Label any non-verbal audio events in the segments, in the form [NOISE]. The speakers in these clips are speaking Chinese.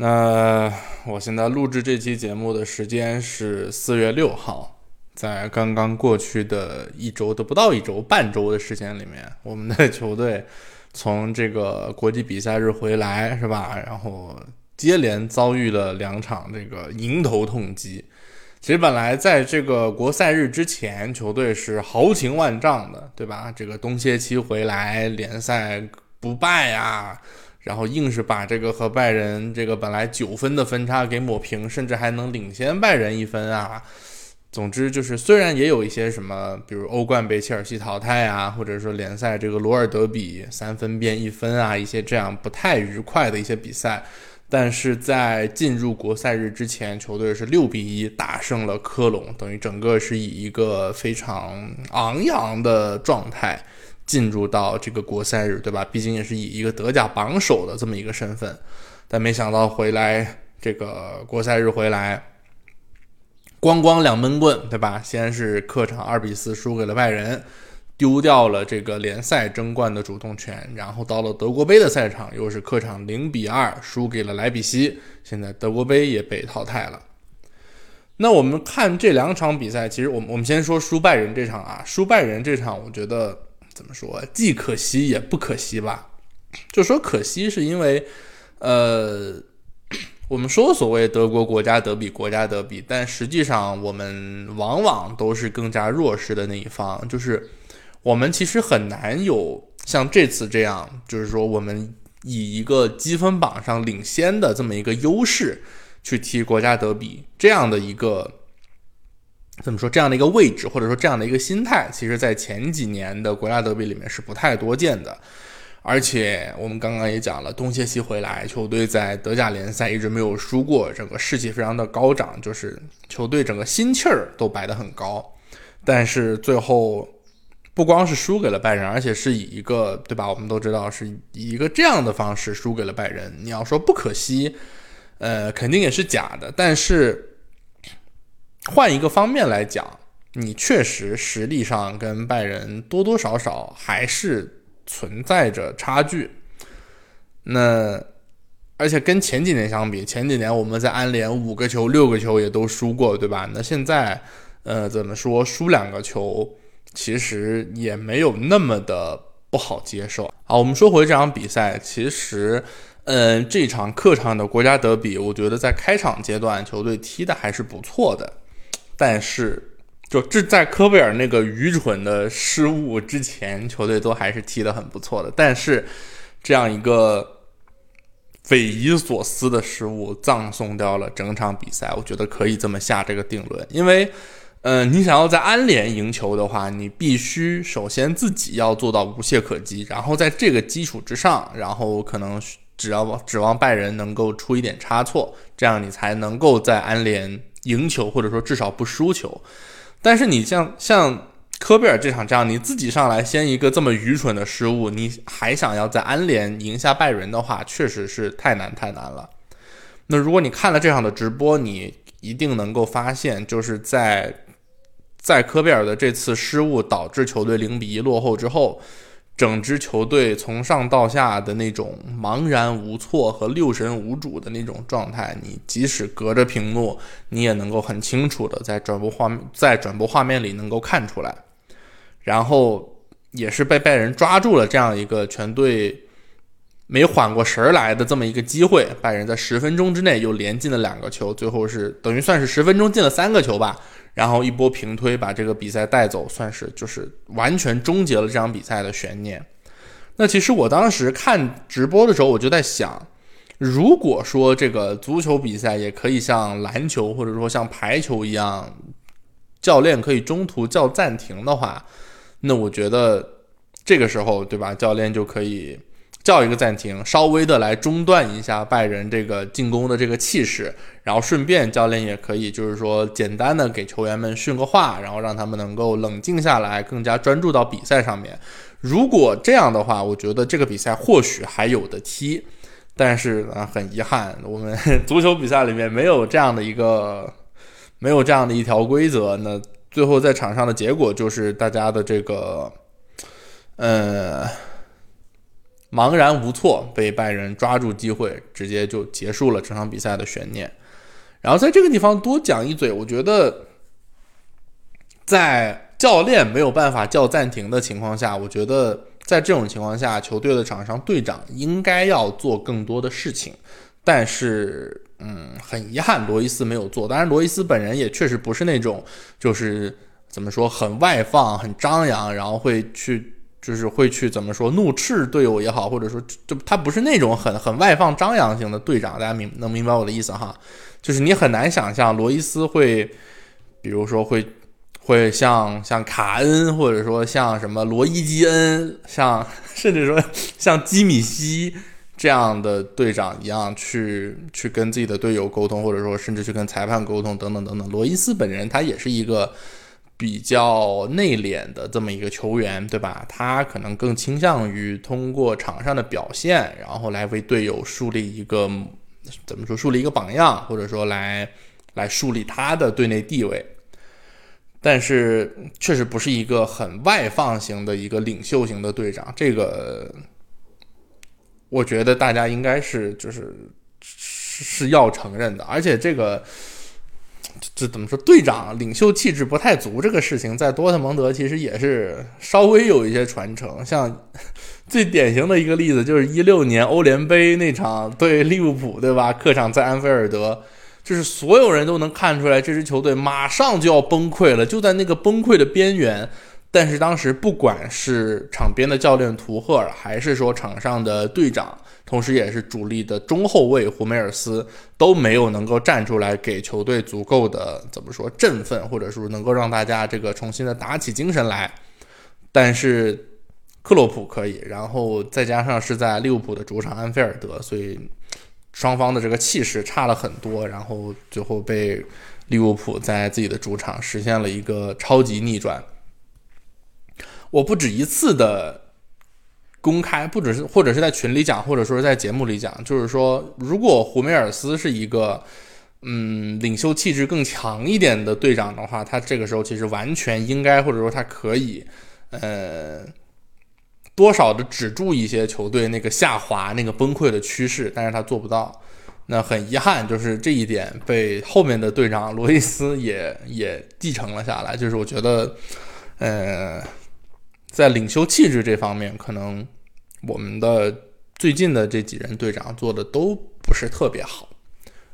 那我现在录制这期节目的时间是四月六号，在刚刚过去的一周都不到一周半周的时间里面，我们的球队从这个国际比赛日回来，是吧？然后接连遭遇了两场这个迎头痛击。其实本来在这个国赛日之前，球队是豪情万丈的，对吧？这个冬歇期回来，联赛不败啊，然后硬是把这个和拜仁这个本来九分的分差给抹平，甚至还能领先拜仁一分啊。总之就是，虽然也有一些什么，比如欧冠被切尔西淘汰啊，或者说联赛这个罗尔德比三分变一分啊，一些这样不太愉快的一些比赛。但是在进入国赛日之前，球队是六比一大胜了科隆，等于整个是以一个非常昂扬的状态进入到这个国赛日，对吧？毕竟也是以一个德甲榜首的这么一个身份，但没想到回来这个国赛日回来，咣咣两闷棍，对吧？先是客场二比四输给了拜仁。丢掉了这个联赛争冠的主动权，然后到了德国杯的赛场，又是客场零比二输给了莱比锡，现在德国杯也被淘汰了。那我们看这两场比赛，其实我们我们先说输拜仁这场啊，输拜仁这场，我觉得怎么说，既可惜也不可惜吧。就说可惜是因为，呃，我们说所谓德国国家德比，国家德比，但实际上我们往往都是更加弱势的那一方，就是。我们其实很难有像这次这样，就是说我们以一个积分榜上领先的这么一个优势去踢国家德比这样的一个怎么说这样的一个位置，或者说这样的一个心态，其实在前几年的国家德比里面是不太多见的。而且我们刚刚也讲了，冬歇期回来，球队在德甲联赛一直没有输过，整个士气非常的高涨，就是球队整个心气儿都摆得很高，但是最后。不光是输给了拜仁，而且是以一个对吧？我们都知道是以一个这样的方式输给了拜仁。你要说不可惜，呃，肯定也是假的。但是换一个方面来讲，你确实实力上跟拜仁多多少少还是存在着差距。那而且跟前几年相比，前几年我们在安联五个球、六个球也都输过，对吧？那现在呃，怎么说输两个球？其实也没有那么的不好接受。好，我们说回这场比赛，其实，嗯，这场客场的国家德比，我觉得在开场阶段球队踢的还是不错的。但是，就这在科贝尔那个愚蠢的失误之前，球队都还是踢得很不错的。但是，这样一个匪夷所思的失误，葬送掉了整场比赛。我觉得可以这么下这个定论，因为。嗯，你想要在安联赢球的话，你必须首先自己要做到无懈可击，然后在这个基础之上，然后可能只要指望拜仁能够出一点差错，这样你才能够在安联赢球，或者说至少不输球。但是你像像科贝尔这场这样，你自己上来先一个这么愚蠢的失误，你还想要在安联赢下拜仁的话，确实是太难太难了。那如果你看了这场的直播，你一定能够发现，就是在。在科贝尔的这次失误导致球队零比一落后之后，整支球队从上到下的那种茫然无措和六神无主的那种状态，你即使隔着屏幕，你也能够很清楚的在转播画在转播画面里能够看出来。然后也是被拜仁抓住了这样一个全队没缓过神来的这么一个机会，拜仁在十分钟之内又连进了两个球，最后是等于算是十分钟进了三个球吧。然后一波平推把这个比赛带走，算是就是完全终结了这场比赛的悬念。那其实我当时看直播的时候，我就在想，如果说这个足球比赛也可以像篮球或者说像排球一样，教练可以中途叫暂停的话，那我觉得这个时候对吧，教练就可以叫一个暂停，稍微的来中断一下拜仁这个进攻的这个气势，然后顺便教练也可以就是说简单的给球员们训个话，然后让他们能够冷静下来，更加专注到比赛上面。如果这样的话，我觉得这个比赛或许还有的踢。但是啊，很遗憾，我们足球比赛里面没有这样的一个，没有这样的一条规则。那最后在场上的结果就是大家的这个，呃。茫然无措，被拜仁抓住机会，直接就结束了这场比赛的悬念。然后在这个地方多讲一嘴，我觉得，在教练没有办法叫暂停的情况下，我觉得在这种情况下，球队的场上队长应该要做更多的事情。但是，嗯，很遗憾，罗伊斯没有做。当然，罗伊斯本人也确实不是那种，就是怎么说，很外放、很张扬，然后会去。就是会去怎么说怒斥队友也好，或者说就他不是那种很很外放张扬型的队长，大家明能明白我的意思哈？就是你很难想象罗伊斯会，比如说会会像像卡恩，或者说像什么罗伊基恩，像 [LAUGHS] 甚至说像基米希这样的队长一样去去跟自己的队友沟通，或者说甚至去跟裁判沟通等等等等。罗伊斯本人他也是一个。比较内敛的这么一个球员，对吧？他可能更倾向于通过场上的表现，然后来为队友树立一个怎么说，树立一个榜样，或者说来来树立他的队内地位。但是确实不是一个很外放型的一个领袖型的队长，这个我觉得大家应该是就是是是要承认的，而且这个。这怎么说？队长领袖气质不太足，这个事情在多特蒙德其实也是稍微有一些传承。像最典型的一个例子，就是一六年欧联杯那场对利物浦，对吧？客场在安菲尔德，就是所有人都能看出来，这支球队马上就要崩溃了，就在那个崩溃的边缘。但是当时不管是场边的教练图赫尔，还是说场上的队长。同时，也是主力的中后卫胡梅尔斯都没有能够站出来给球队足够的怎么说振奋，或者说能够让大家这个重新的打起精神来。但是克洛普可以，然后再加上是在利物浦的主场安菲尔德，所以双方的这个气势差了很多。然后最后被利物浦在自己的主场实现了一个超级逆转。我不止一次的。公开，不只是或者是在群里讲，或者说是在节目里讲，就是说，如果胡梅尔斯是一个，嗯，领袖气质更强一点的队长的话，他这个时候其实完全应该，或者说他可以，呃，多少的止住一些球队那个下滑、那个崩溃的趋势，但是他做不到。那很遗憾，就是这一点被后面的队长罗伊斯也也继承了下来。就是我觉得，呃。在领袖气质这方面，可能我们的最近的这几任队长做的都不是特别好。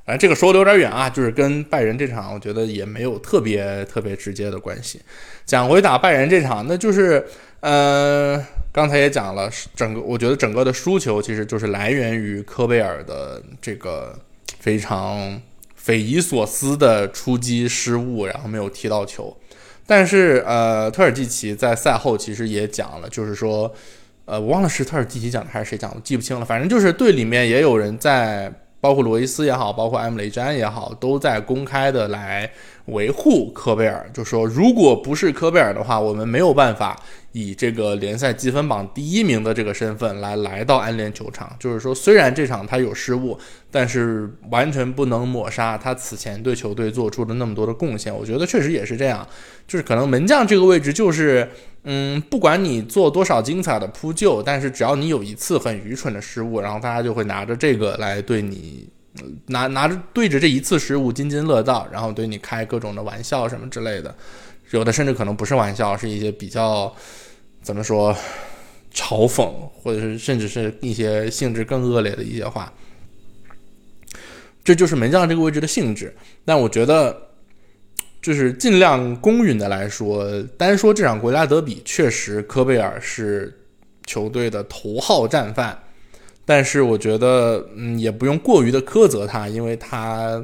哎，这个说的有点远啊，就是跟拜仁这场，我觉得也没有特别特别直接的关系。讲回打拜仁这场，那就是，呃，刚才也讲了，整个我觉得整个的输球其实就是来源于科贝尔的这个非常匪夷所思的出击失误，然后没有踢到球。但是，呃，特尔季奇在赛后其实也讲了，就是说，呃，我忘了是特尔季奇讲的还是谁讲的，记不清了。反正就是队里面也有人在，包括罗伊斯也好，包括埃姆雷詹也好，都在公开的来维护科贝尔，就说如果不是科贝尔的话，我们没有办法。以这个联赛积分榜第一名的这个身份来来到安联球场，就是说，虽然这场他有失误，但是完全不能抹杀他此前对球队做出的那么多的贡献。我觉得确实也是这样，就是可能门将这个位置就是，嗯，不管你做多少精彩的扑救，但是只要你有一次很愚蠢的失误，然后大家就会拿着这个来对你，拿拿着对着这一次失误津津乐道，然后对你开各种的玩笑什么之类的，有的甚至可能不是玩笑，是一些比较。怎么说？嘲讽，或者是甚至是一些性质更恶劣的一些话，这就是门将这个位置的性质。但我觉得，就是尽量公允的来说，单说这场国家德比，确实科贝尔是球队的头号战犯。但是我觉得，嗯，也不用过于的苛责他，因为他。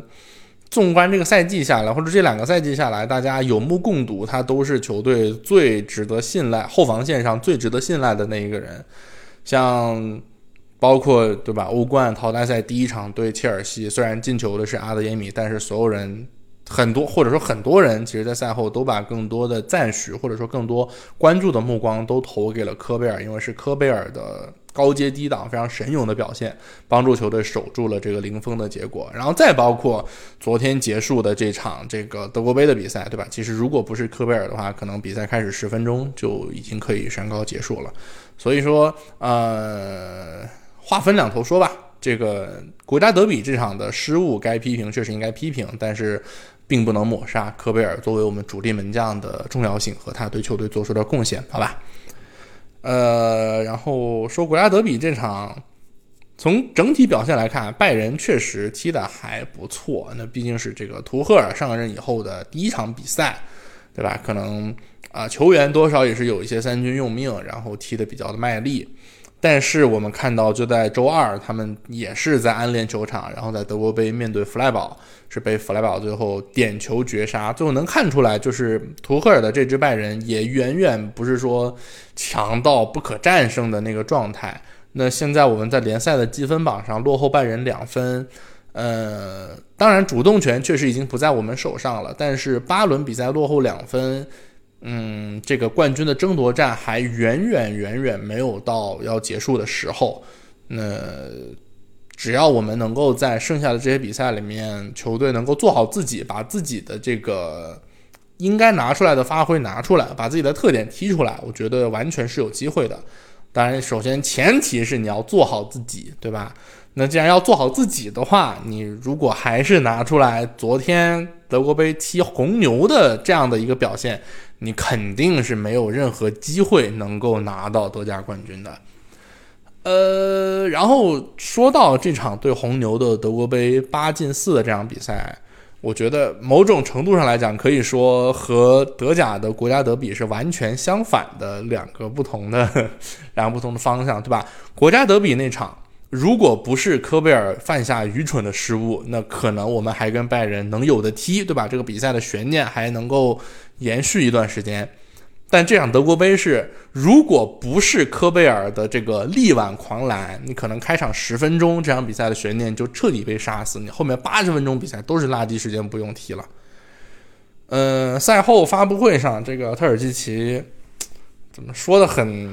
纵观这个赛季下来，或者这两个赛季下来，大家有目共睹，他都是球队最值得信赖、后防线上最值得信赖的那一个人。像包括对吧？欧冠淘汰赛第一场对切尔西，虽然进球的是阿德耶米，但是所有人。很多或者说很多人，其实，在赛后都把更多的赞许或者说更多关注的目光都投给了科贝尔，因为是科贝尔的高阶低档非常神勇的表现，帮助球队守住了这个零封的结果。然后再包括昨天结束的这场这个德国杯的比赛，对吧？其实如果不是科贝尔的话，可能比赛开始十分钟就已经可以宣告结束了。所以说，呃，话分两头说吧。这个国家德比这场的失误该批评，确实应该批评，但是。并不能抹杀科贝尔作为我们主力门将的重要性和他对球队做出的贡献，好吧？呃，然后说国家德比这场，从整体表现来看，拜仁确实踢得还不错。那毕竟是这个图赫尔上任以后的第一场比赛，对吧？可能啊，球员多少也是有一些三军用命，然后踢得比较的卖力。但是我们看到，就在周二，他们也是在安联球场，然后在德国杯面对弗莱堡，是被弗莱堡最后点球绝杀。最后能看出来，就是图赫尔的这支拜仁也远远不是说强到不可战胜的那个状态。那现在我们在联赛的积分榜上落后拜仁两分，呃，当然主动权确实已经不在我们手上了，但是八轮比赛落后两分。嗯，这个冠军的争夺战还远远远远没有到要结束的时候。那只要我们能够在剩下的这些比赛里面，球队能够做好自己，把自己的这个应该拿出来的发挥拿出来，把自己的特点踢出来，我觉得完全是有机会的。当然，首先前提是你要做好自己，对吧？那既然要做好自己的话，你如果还是拿出来昨天德国杯踢红牛的这样的一个表现，你肯定是没有任何机会能够拿到德甲冠军的。呃，然后说到这场对红牛的德国杯八进四的这场比赛，我觉得某种程度上来讲，可以说和德甲的国家德比是完全相反的两个不同的 [LAUGHS] 两个不同的方向，对吧？国家德比那场。如果不是科贝尔犯下愚蠢的失误，那可能我们还跟拜仁能有的踢，对吧？这个比赛的悬念还能够延续一段时间。但这场德国杯是，如果不是科贝尔的这个力挽狂澜，你可能开场十分钟这场比赛的悬念就彻底被杀死，你后面八十分钟比赛都是垃圾时间，不用踢了。嗯，赛后发布会上，这个特尔基奇怎么说的很？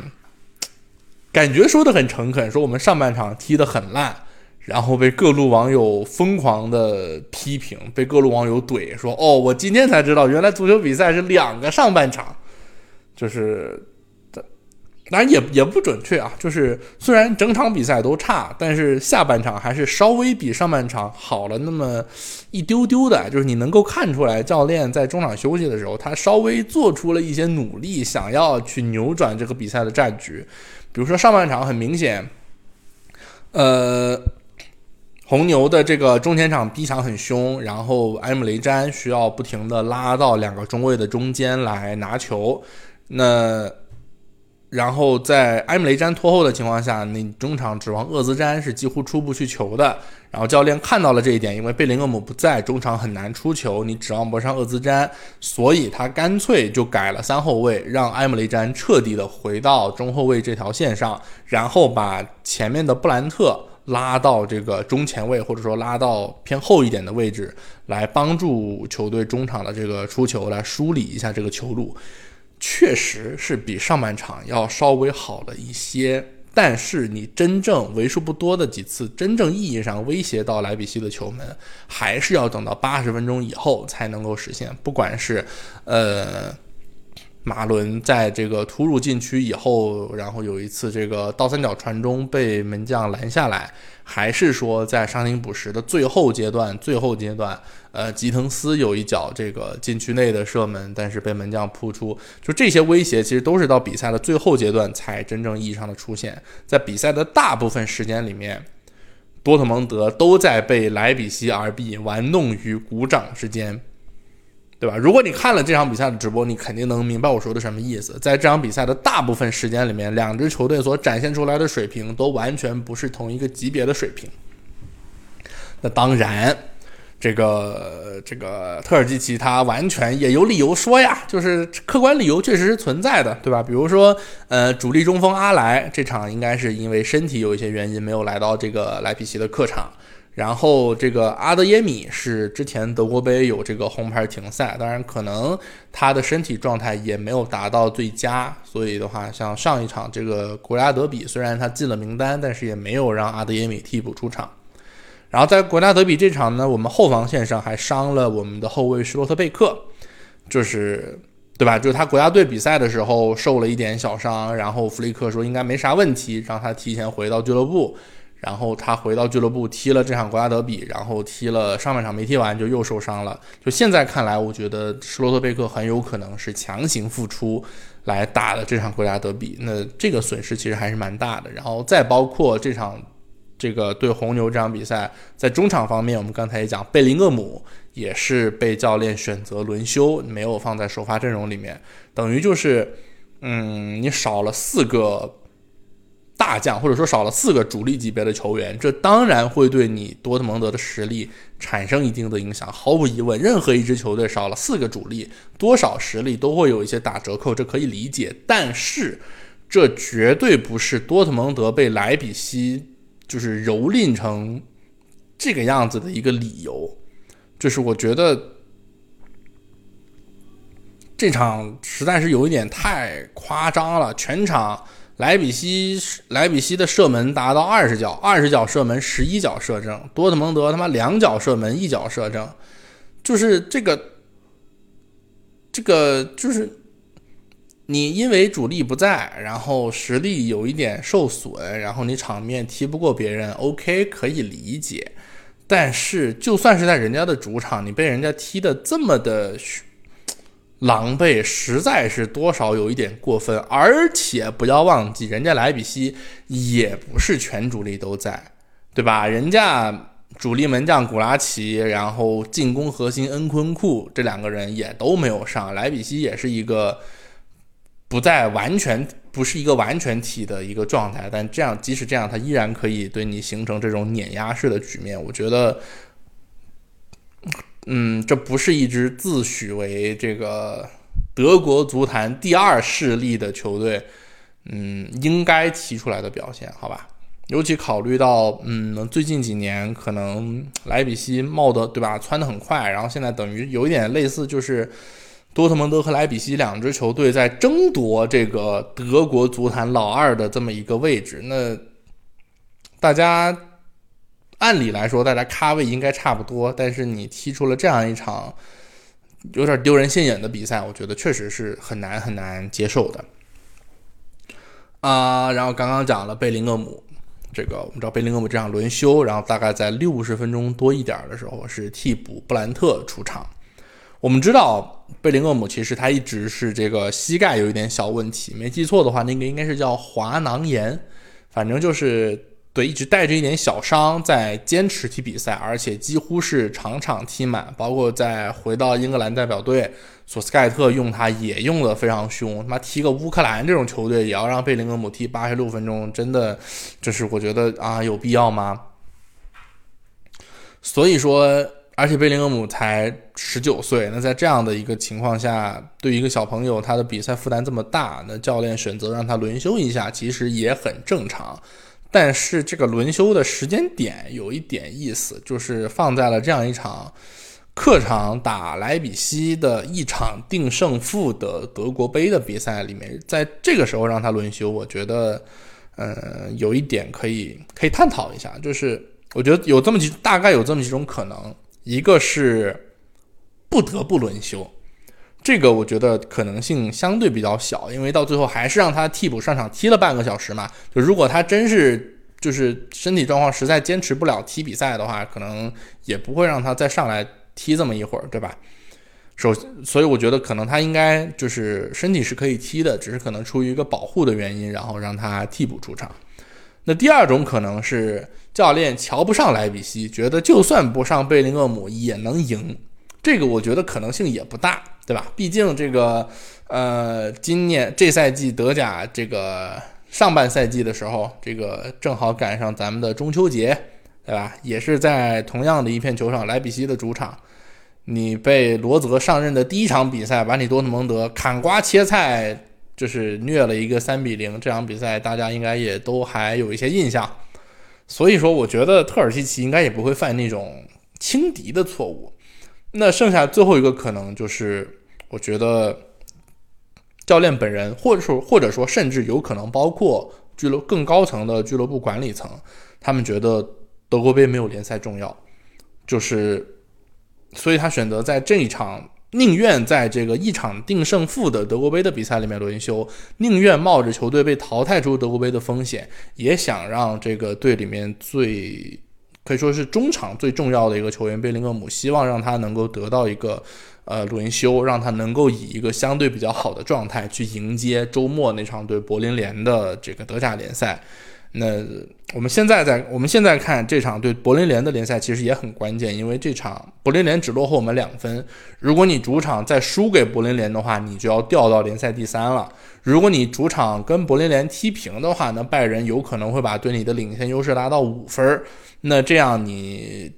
感觉说的很诚恳，说我们上半场踢得很烂，然后被各路网友疯狂的批评，被各路网友怼说：“哦，我今天才知道，原来足球比赛是两个上半场。”就是，当然也也不准确啊。就是虽然整场比赛都差，但是下半场还是稍微比上半场好了那么一丢丢的。就是你能够看出来，教练在中场休息的时候，他稍微做出了一些努力，想要去扭转这个比赛的战局。比如说上半场很明显，呃，红牛的这个中前场逼抢很凶，然后埃姆雷詹需要不停的拉到两个中卫的中间来拿球，那。然后在埃姆雷詹拖后的情况下，那中场指望厄兹詹是几乎出不去球的。然后教练看到了这一点，因为贝林厄姆不在，中场很难出球，你指望不上厄兹詹，所以他干脆就改了三后卫，让埃姆雷詹彻底的回到中后卫这条线上，然后把前面的布兰特拉到这个中前卫，或者说拉到偏后一点的位置，来帮助球队中场的这个出球，来梳理一下这个球路。确实是比上半场要稍微好了一些，但是你真正为数不多的几次真正意义上威胁到莱比锡的球门，还是要等到八十分钟以后才能够实现。不管是，呃。马伦在这个突入禁区以后，然后有一次这个倒三角传中被门将拦下来，还是说在伤停补时的最后阶段，最后阶段，呃，吉滕斯有一脚这个禁区内的射门，但是被门将扑出。就这些威胁，其实都是到比赛的最后阶段才真正意义上的出现。在比赛的大部分时间里面，多特蒙德都在被莱比锡 RB 玩弄于股掌之间。对吧？如果你看了这场比赛的直播，你肯定能明白我说的什么意思。在这场比赛的大部分时间里面，两支球队所展现出来的水平都完全不是同一个级别的水平。那当然，这个这个特尔基奇他完全也有理由说呀，就是客观理由确实是存在的，对吧？比如说，呃，主力中锋阿莱这场应该是因为身体有一些原因没有来到这个莱比锡的客场。然后这个阿德耶米是之前德国杯有这个红牌停赛，当然可能他的身体状态也没有达到最佳，所以的话，像上一场这个国家德比，虽然他进了名单，但是也没有让阿德耶米替补出场。然后在国家德比这场呢，我们后防线上还伤了我们的后卫施洛特贝克，就是对吧？就是他国家队比赛的时候受了一点小伤，然后弗里克说应该没啥问题，让他提前回到俱乐部。然后他回到俱乐部踢了这场国家德比，然后踢了上半场没踢完就又受伤了。就现在看来，我觉得施罗特贝克很有可能是强行复出来打的这场国家德比，那这个损失其实还是蛮大的。然后再包括这场这个对红牛这场比赛，在中场方面，我们刚才也讲，贝林厄姆也是被教练选择轮休，没有放在首发阵容里面，等于就是，嗯，你少了四个。大将或者说少了四个主力级别的球员，这当然会对你多特蒙德的实力产生一定的影响。毫无疑问，任何一支球队少了四个主力，多少实力都会有一些打折扣，这可以理解。但是，这绝对不是多特蒙德被莱比锡就是蹂躏成这个样子的一个理由。就是我觉得这场实在是有一点太夸张了，全场。莱比锡莱比锡的射门达到二十脚，二十脚射门，十一脚射正。多特蒙德他妈两脚射门，一脚射正，就是这个，这个就是你因为主力不在，然后实力有一点受损，然后你场面踢不过别人，OK 可以理解。但是就算是在人家的主场，你被人家踢的这么的。狼狈实在是多少有一点过分，而且不要忘记，人家莱比锡也不是全主力都在，对吧？人家主力门将古拉奇，然后进攻核心恩昆库这两个人也都没有上，莱比锡也是一个不在完全不是一个完全体的一个状态，但这样即使这样，他依然可以对你形成这种碾压式的局面，我觉得。嗯，这不是一支自诩为这个德国足坛第二势力的球队，嗯，应该提出来的表现，好吧？尤其考虑到，嗯，最近几年可能莱比锡冒的，对吧？窜的很快，然后现在等于有一点类似，就是多特蒙德和莱比锡两支球队在争夺这个德国足坛老二的这么一个位置，那大家。按理来说，大家咖位应该差不多，但是你踢出了这样一场有点丢人现眼的比赛，我觉得确实是很难很难接受的。啊，然后刚刚讲了贝林厄姆，这个我们知道贝林厄姆这场轮休，然后大概在六十分钟多一点的时候是替补布兰特出场。我们知道贝林厄姆其实他一直是这个膝盖有一点小问题，没记错的话，那个应该是叫滑囊炎，反正就是。对，一直带着一点小伤在坚持踢比赛，而且几乎是场场踢满，包括在回到英格兰代表队，索斯盖特用他也用的非常凶。他妈踢个乌克兰这种球队，也要让贝林厄姆踢八十六分钟，真的，就是我觉得啊，有必要吗？所以说，而且贝林厄姆才十九岁，那在这样的一个情况下，对一个小朋友，他的比赛负担这么大，那教练选择让他轮休一下，其实也很正常。但是这个轮休的时间点有一点意思，就是放在了这样一场客场打莱比锡的一场定胜负的德国杯的比赛里面，在这个时候让他轮休，我觉得，嗯，有一点可以可以探讨一下，就是我觉得有这么几大概有这么几种可能，一个是不得不轮休。这个我觉得可能性相对比较小，因为到最后还是让他替补上场踢了半个小时嘛。就如果他真是就是身体状况实在坚持不了踢比赛的话，可能也不会让他再上来踢这么一会儿，对吧？首所以我觉得可能他应该就是身体是可以踢的，只是可能出于一个保护的原因，然后让他替补出场。那第二种可能是教练瞧不上莱比锡，觉得就算不上贝林厄姆也能赢。这个我觉得可能性也不大。对吧？毕竟这个，呃，今年这赛季德甲这个上半赛季的时候，这个正好赶上咱们的中秋节，对吧？也是在同样的一片球场，莱比锡的主场，你被罗泽上任的第一场比赛把你多特蒙德砍瓜切菜，就是虐了一个三比零。这场比赛大家应该也都还有一些印象，所以说我觉得特尔西奇应该也不会犯那种轻敌的错误。那剩下最后一个可能就是，我觉得教练本人，或者说或者说甚至有可能包括俱乐更高层的俱乐部管理层，他们觉得。德国杯没有联赛重要，就是，所以他选择在这一场，宁愿在这个一场定胜负的德国杯的比赛里面轮休，宁愿冒着球队被淘汰出德国杯的风险，也想让这个队里面最可以说是中场最重要的一个球员贝林厄姆，希望让他能够得到一个呃轮休，让他能够以一个相对比较好的状态去迎接周末那场对柏林联的这个德甲联赛。那我们现在在我们现在看这场对柏林联的联赛，其实也很关键，因为这场柏林联只落后我们两分。如果你主场再输给柏林联的话，你就要掉到联赛第三了。如果你主场跟柏林联踢平的话，那拜仁有可能会把对你的领先优势拉到五分。那这样你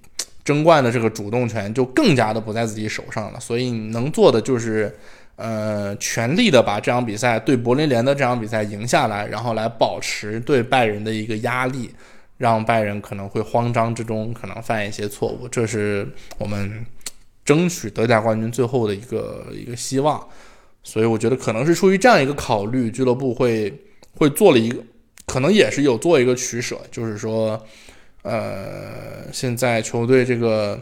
争冠的这个主动权就更加的不在自己手上了。所以你能做的就是。呃，全力的把这场比赛对柏林联的这场比赛赢下来，然后来保持对拜仁的一个压力，让拜仁可能会慌张之中可能犯一些错误，这是我们争取德甲冠军最后的一个一个希望。所以我觉得可能是出于这样一个考虑，俱乐部会会做了一个，可能也是有做一个取舍，就是说，呃，现在球队这个，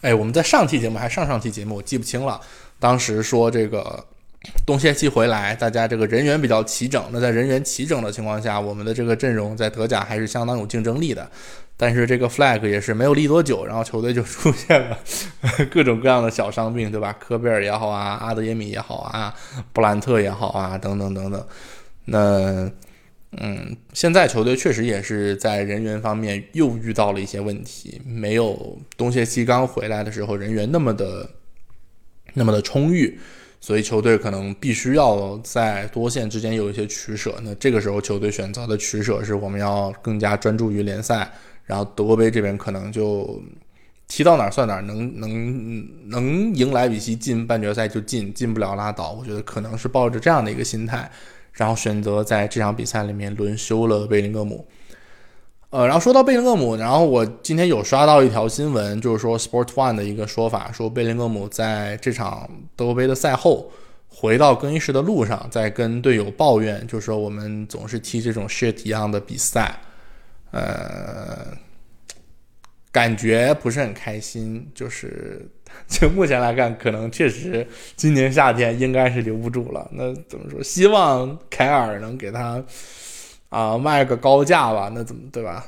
哎，我们在上期节目还上上期节目，我记不清了。当时说这个冬歇期回来，大家这个人员比较齐整。那在人员齐整的情况下，我们的这个阵容在德甲还是相当有竞争力的。但是这个 flag 也是没有立多久，然后球队就 [LAUGHS] 出现了各种各样的小伤病，对吧？科贝尔也好啊，阿德耶米也好啊，布兰特也好啊，等等等等。那嗯，现在球队确实也是在人员方面又遇到了一些问题，没有冬歇期刚回来的时候人员那么的。那么的充裕，所以球队可能必须要在多线之间有一些取舍。那这个时候，球队选择的取舍是我们要更加专注于联赛，然后德国杯这边可能就踢到哪儿算哪儿，能能能赢莱比锡进半决赛就进，进不了拉倒。我觉得可能是抱着这样的一个心态，然后选择在这场比赛里面轮休了贝林厄姆。呃，然后说到贝林厄姆，然后我今天有刷到一条新闻，就是说 Sport One 的一个说法，说贝林厄姆在这场德国杯的赛后回到更衣室的路上，在跟队友抱怨，就是说我们总是踢这种 shit 一样的比赛，呃，感觉不是很开心。就是 [LAUGHS] 就目前来看，可能确实今年夏天应该是留不住了。那怎么说？希望凯尔能给他。啊，卖个高价吧，那怎么对吧？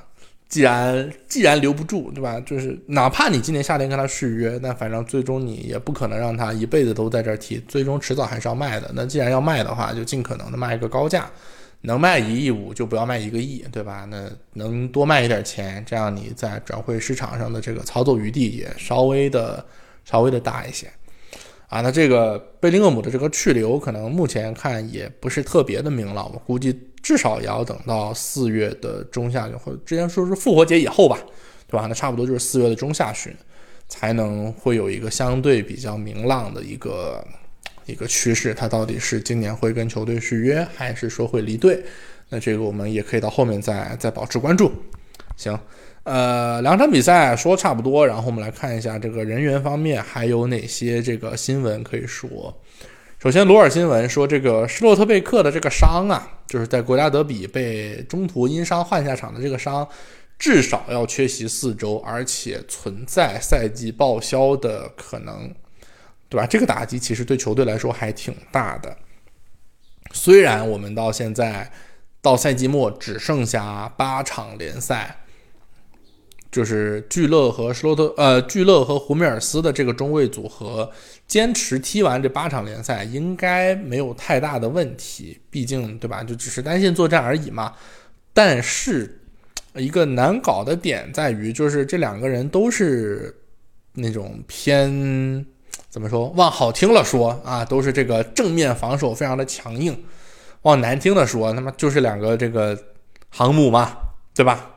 既然既然留不住，对吧？就是哪怕你今年夏天跟他续约，那反正最终你也不可能让他一辈子都在这儿踢，最终迟早还是要卖的。那既然要卖的话，就尽可能的卖一个高价，能卖一亿五就不要卖一个亿，对吧？那能多卖一点钱，这样你在转会市场上的这个操作余地也稍微的稍微的大一些。啊，那这个贝林厄姆的这个去留，可能目前看也不是特别的明朗，我估计。至少也要等到四月的中下旬，或者之前说是复活节以后吧，对吧？那差不多就是四月的中下旬，才能会有一个相对比较明朗的一个一个趋势。他到底是今年会跟球队续约，还是说会离队？那这个我们也可以到后面再再保持关注。行，呃，两场比赛说差不多，然后我们来看一下这个人员方面还有哪些这个新闻可以说。首先，罗尔新闻说，这个施洛特贝克的这个伤啊，就是在国家德比被中途因伤换下场的这个伤，至少要缺席四周，而且存在赛季报销的可能，对吧？这个打击其实对球队来说还挺大的。虽然我们到现在到赛季末只剩下八场联赛。就是聚乐和施洛特，呃，聚乐和胡梅尔斯的这个中卫组合，坚持踢完这八场联赛，应该没有太大的问题。毕竟，对吧？就只是单线作战而已嘛。但是，一个难搞的点在于，就是这两个人都是那种偏怎么说？往好听了说啊，都是这个正面防守非常的强硬；往难听的说，他妈就是两个这个航母嘛，对吧？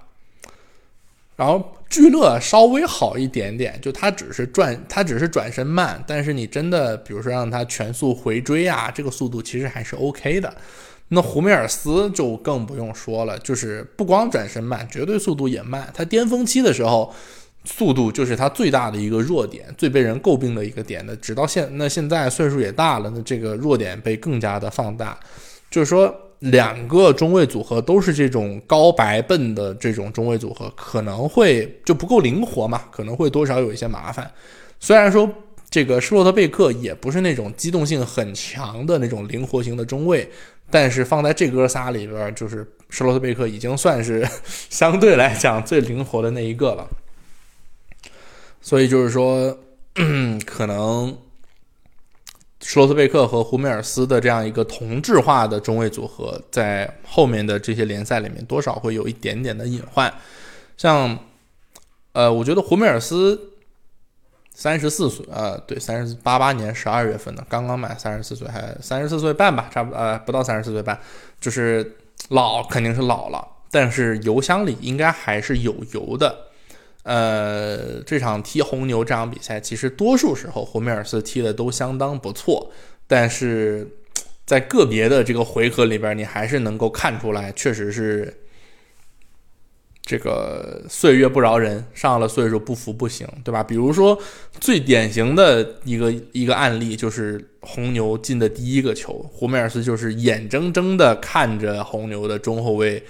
然后聚乐稍微好一点点，就他只是转，他只是转身慢，但是你真的比如说让他全速回追啊，这个速度其实还是 OK 的。那胡梅尔斯就更不用说了，就是不光转身慢，绝对速度也慢。他巅峰期的时候，速度就是他最大的一个弱点，最被人诟病的一个点的。直到现那现在岁数也大了，那这个弱点被更加的放大，就是说。两个中卫组合都是这种高白笨的这种中卫组合，可能会就不够灵活嘛？可能会多少有一些麻烦。虽然说这个施洛特贝克也不是那种机动性很强的那种灵活型的中卫，但是放在这哥仨里边，就是施洛特贝克已经算是相对来讲最灵活的那一个了。所以就是说，可能。施罗斯贝克和胡梅尔斯的这样一个同质化的中卫组合，在后面的这些联赛里面，多少会有一点点的隐患。像，呃，我觉得胡梅尔斯三十四岁，呃，对，三十八八年十二月份的，刚刚满三十四岁，还三十四岁半吧，差不，呃，不到三十四岁半，就是老肯定是老了，但是油箱里应该还是有油的。呃，这场踢红牛这场比赛，其实多数时候胡梅尔斯踢的都相当不错，但是在个别的这个回合里边，你还是能够看出来，确实是这个岁月不饶人，上了岁数不服不行，对吧？比如说最典型的一个一个案例，就是红牛进的第一个球，胡梅尔斯就是眼睁睁的看着红牛的中后卫。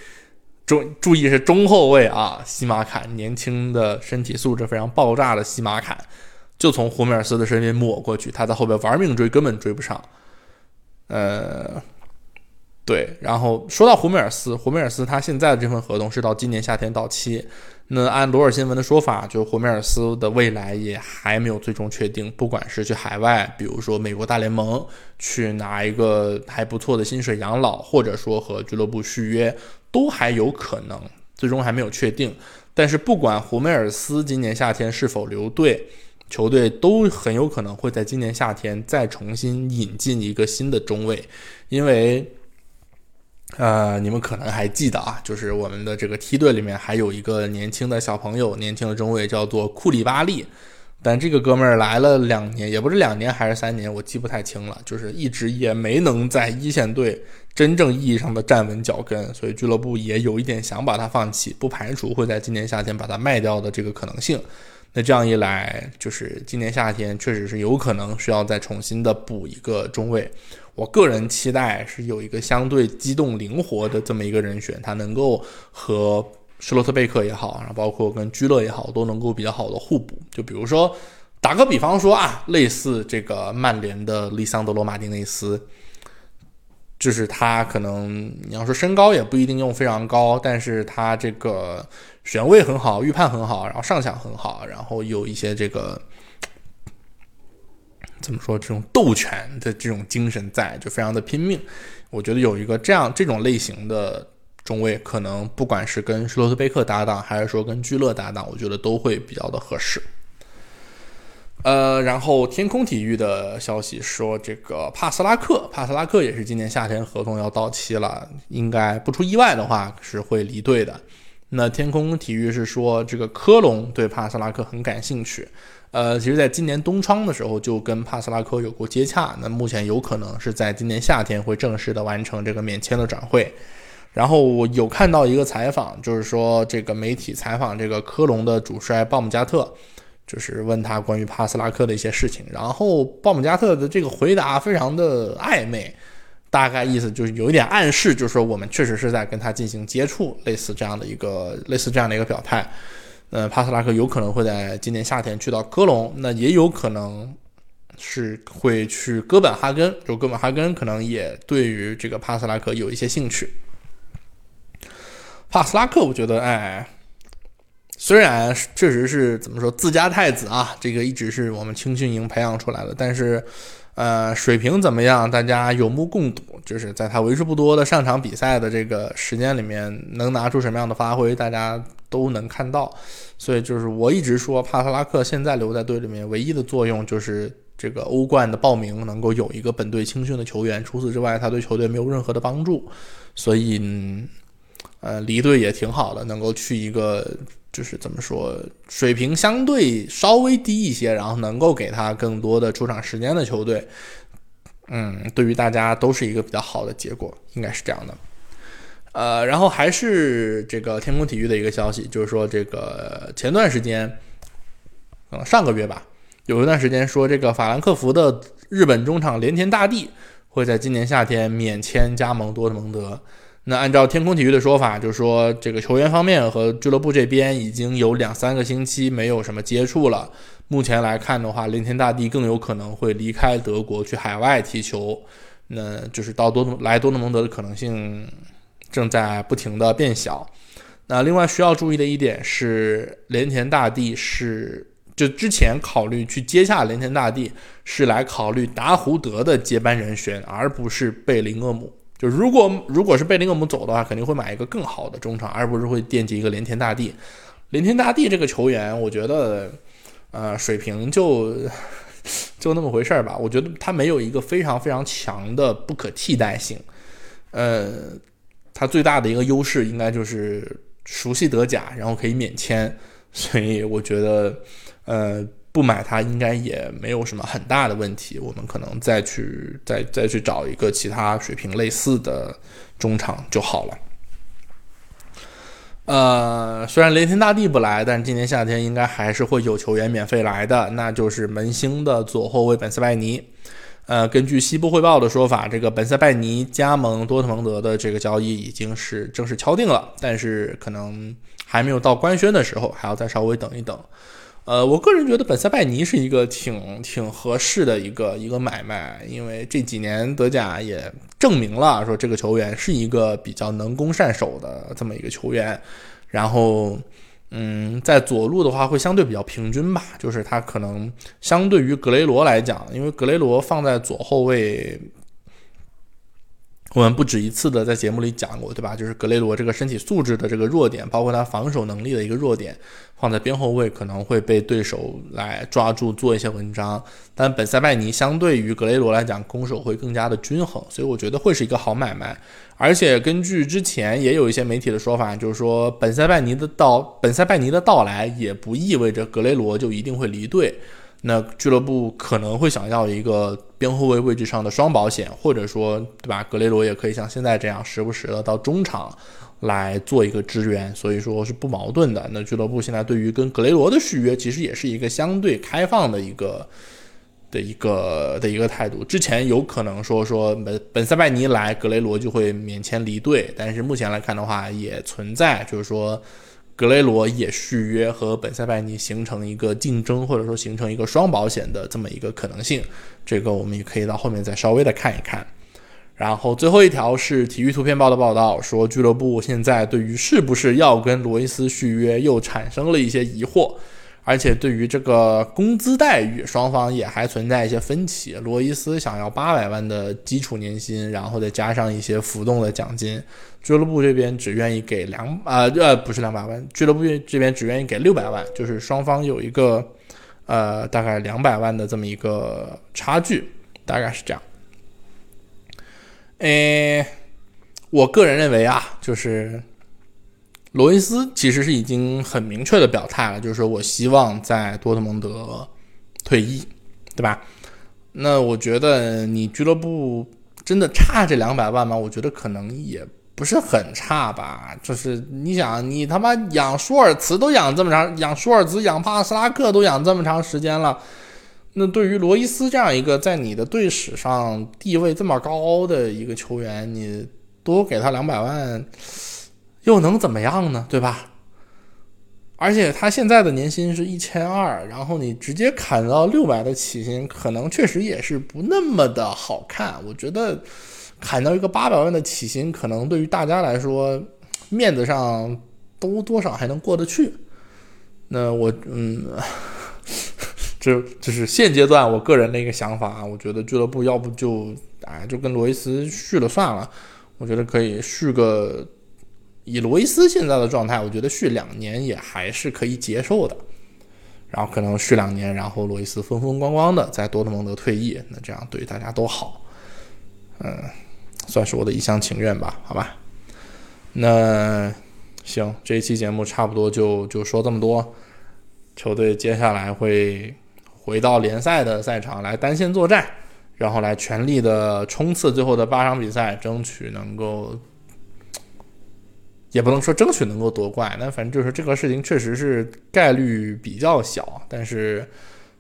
注意是中后卫啊，西马坎年轻的身体素质非常爆炸的西马坎，就从胡梅尔斯的身边抹过去，他在后边玩命追，根本追不上。呃，对，然后说到胡梅尔斯，胡梅尔斯他现在的这份合同是到今年夏天到期。那按罗尔新闻的说法，就胡梅尔斯的未来也还没有最终确定，不管是去海外，比如说美国大联盟去拿一个还不错的薪水养老，或者说和俱乐部续约。都还有可能，最终还没有确定。但是不管胡梅尔斯今年夏天是否留队，球队都很有可能会在今年夏天再重新引进一个新的中卫，因为，呃，你们可能还记得啊，就是我们的这个梯队里面还有一个年轻的小朋友，年轻的中卫叫做库里巴利。但这个哥们儿来了两年，也不是两年还是三年，我记不太清了。就是一直也没能在一线队真正意义上的站稳脚跟，所以俱乐部也有一点想把他放弃，不排除会在今年夏天把他卖掉的这个可能性。那这样一来，就是今年夏天确实是有可能需要再重新的补一个中卫。我个人期待是有一个相对机动灵活的这么一个人选，他能够和。施罗特贝克也好，然后包括跟居勒也好，都能够比较好的互补。就比如说，打个比方说啊，类似这个曼联的利桑德罗马丁内斯，就是他可能你要说身高也不一定用非常高，但是他这个选位很好，预判很好，然后上抢很好，然后有一些这个怎么说这种斗拳的这种精神在，就非常的拼命。我觉得有一个这样这种类型的。中卫可能不管是跟施罗斯贝克搭档，还是说跟居勒搭档，我觉得都会比较的合适。呃，然后天空体育的消息说，这个帕斯拉克，帕斯拉克也是今年夏天合同要到期了，应该不出意外的话是会离队的。那天空体育是说，这个科隆对帕斯拉克很感兴趣。呃，其实在今年冬窗的时候就跟帕斯拉克有过接洽，那目前有可能是在今年夏天会正式的完成这个免签的转会。然后我有看到一个采访，就是说这个媒体采访这个科隆的主帅鲍姆加特，就是问他关于帕斯拉克的一些事情。然后鲍姆加特的这个回答非常的暧昧，大概意思就是有一点暗示，就是说我们确实是在跟他进行接触，类似这样的一个类似这样的一个表态。呃，帕斯拉克有可能会在今年夏天去到科隆，那也有可能是会去哥本哈根，就哥本哈根可能也对于这个帕斯拉克有一些兴趣。帕斯拉克，我觉得，哎，虽然确实是怎么说自家太子啊，这个一直是我们青训营培养出来的，但是，呃，水平怎么样，大家有目共睹。就是在他为数不多的上场比赛的这个时间里面，能拿出什么样的发挥，大家都能看到。所以，就是我一直说，帕特拉克现在留在队里面唯一的作用就是这个欧冠的报名能够有一个本队青训的球员，除此之外，他对球队没有任何的帮助。所以。呃，离队也挺好的，能够去一个就是怎么说，水平相对稍微低一些，然后能够给他更多的出场时间的球队，嗯，对于大家都是一个比较好的结果，应该是这样的。呃，然后还是这个天空体育的一个消息，就是说这个前段时间，嗯，上个月吧，有一段时间说这个法兰克福的日本中场连田大地会在今年夏天免签加盟多特蒙德。那按照天空体育的说法，就是说这个球员方面和俱乐部这边已经有两三个星期没有什么接触了。目前来看的话，连田大地更有可能会离开德国去海外踢球，那就是到多来多特蒙德的可能性正在不停的变小。那另外需要注意的一点是，连田大地是就之前考虑去接下连田大地是来考虑达胡德的接班人选，而不是贝林厄姆。就如果如果是贝林厄姆走的话，肯定会买一个更好的中场，而不是会惦记一个连田大地。连田大地这个球员，我觉得，呃，水平就 [LAUGHS] 就那么回事儿吧。我觉得他没有一个非常非常强的不可替代性。呃，他最大的一个优势应该就是熟悉德甲，然后可以免签。所以我觉得，呃。不买它应该也没有什么很大的问题，我们可能再去再再去找一个其他水平类似的中场就好了。呃，虽然雷霆大帝不来，但今年夏天应该还是会有球员免费来的，那就是门兴的左后卫本塞拜尼。呃，根据西部汇报的说法，这个本塞拜尼加盟多特蒙德的这个交易已经是正式敲定了，但是可能还没有到官宣的时候，还要再稍微等一等。呃，我个人觉得本塞拜尼是一个挺挺合适的一个一个买卖，因为这几年德甲也证明了说这个球员是一个比较能攻善守的这么一个球员，然后，嗯，在左路的话会相对比较平均吧，就是他可能相对于格雷罗来讲，因为格雷罗放在左后卫。我们不止一次的在节目里讲过，对吧？就是格雷罗这个身体素质的这个弱点，包括他防守能力的一个弱点，放在边后卫可能会被对手来抓住做一些文章。但本塞拜尼相对于格雷罗来讲，攻守会更加的均衡，所以我觉得会是一个好买卖。而且根据之前也有一些媒体的说法，就是说本塞拜尼的到本塞拜尼的到来，也不意味着格雷罗就一定会离队。那俱乐部可能会想要一个边后卫位置上的双保险，或者说，对吧？格雷罗也可以像现在这样，时不时的到中场来做一个支援，所以说是不矛盾的。那俱乐部现在对于跟格雷罗的续约，其实也是一个相对开放的一个的一个的一个态度。之前有可能说说本本塞拜尼来，格雷罗就会免签离队，但是目前来看的话，也存在就是说。格雷罗也续约和本塞拜尼形成一个竞争，或者说形成一个双保险的这么一个可能性，这个我们也可以到后面再稍微的看一看。然后最后一条是体育图片报的报道，说俱乐部现在对于是不是要跟罗伊斯续约又产生了一些疑惑。而且对于这个工资待遇，双方也还存在一些分歧。罗伊斯想要八百万的基础年薪，然后再加上一些浮动的奖金，俱乐部这边只愿意给两啊呃不是两百万，俱乐部这边只愿意给六百万，就是双方有一个呃大概两百万的这么一个差距，大概是这样。诶，我个人认为啊，就是。罗伊斯其实是已经很明确的表态了，就是说我希望在多特蒙德退役，对吧？那我觉得你俱乐部真的差这两百万吗？我觉得可能也不是很差吧。就是你想，你他妈养舒尔茨都养这么长，养舒尔茨、养帕斯拉克都养这么长时间了，那对于罗伊斯这样一个在你的队史上地位这么高的一个球员，你多给他两百万？又能怎么样呢？对吧？而且他现在的年薪是一千二，然后你直接砍到六百的起薪，可能确实也是不那么的好看。我觉得砍到一个八百万的起薪，可能对于大家来说，面子上都多少还能过得去。那我嗯，这这是现阶段我个人的一个想法啊。我觉得俱乐部要不就哎就跟罗伊斯续了算了。我觉得可以续个。以罗伊斯现在的状态，我觉得续两年也还是可以接受的。然后可能续两年，然后罗伊斯风风光光的在多特蒙德退役，那这样对大家都好。嗯，算是我的一厢情愿吧，好吧。那行，这一期节目差不多就就说这么多。球队接下来会回到联赛的赛场来单线作战，然后来全力的冲刺最后的八场比赛，争取能够，也不能说争取能够夺冠，那反正就是这个事情确实是概率比较小，但是，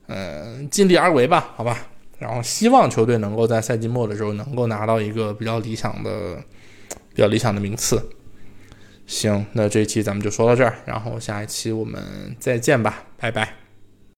嗯，尽力而为吧，好吧。然后希望球队能够在赛季末的时候能够拿到一个比较理想的、比较理想的名次。行，那这期咱们就说到这儿，然后下一期我们再见吧，拜拜。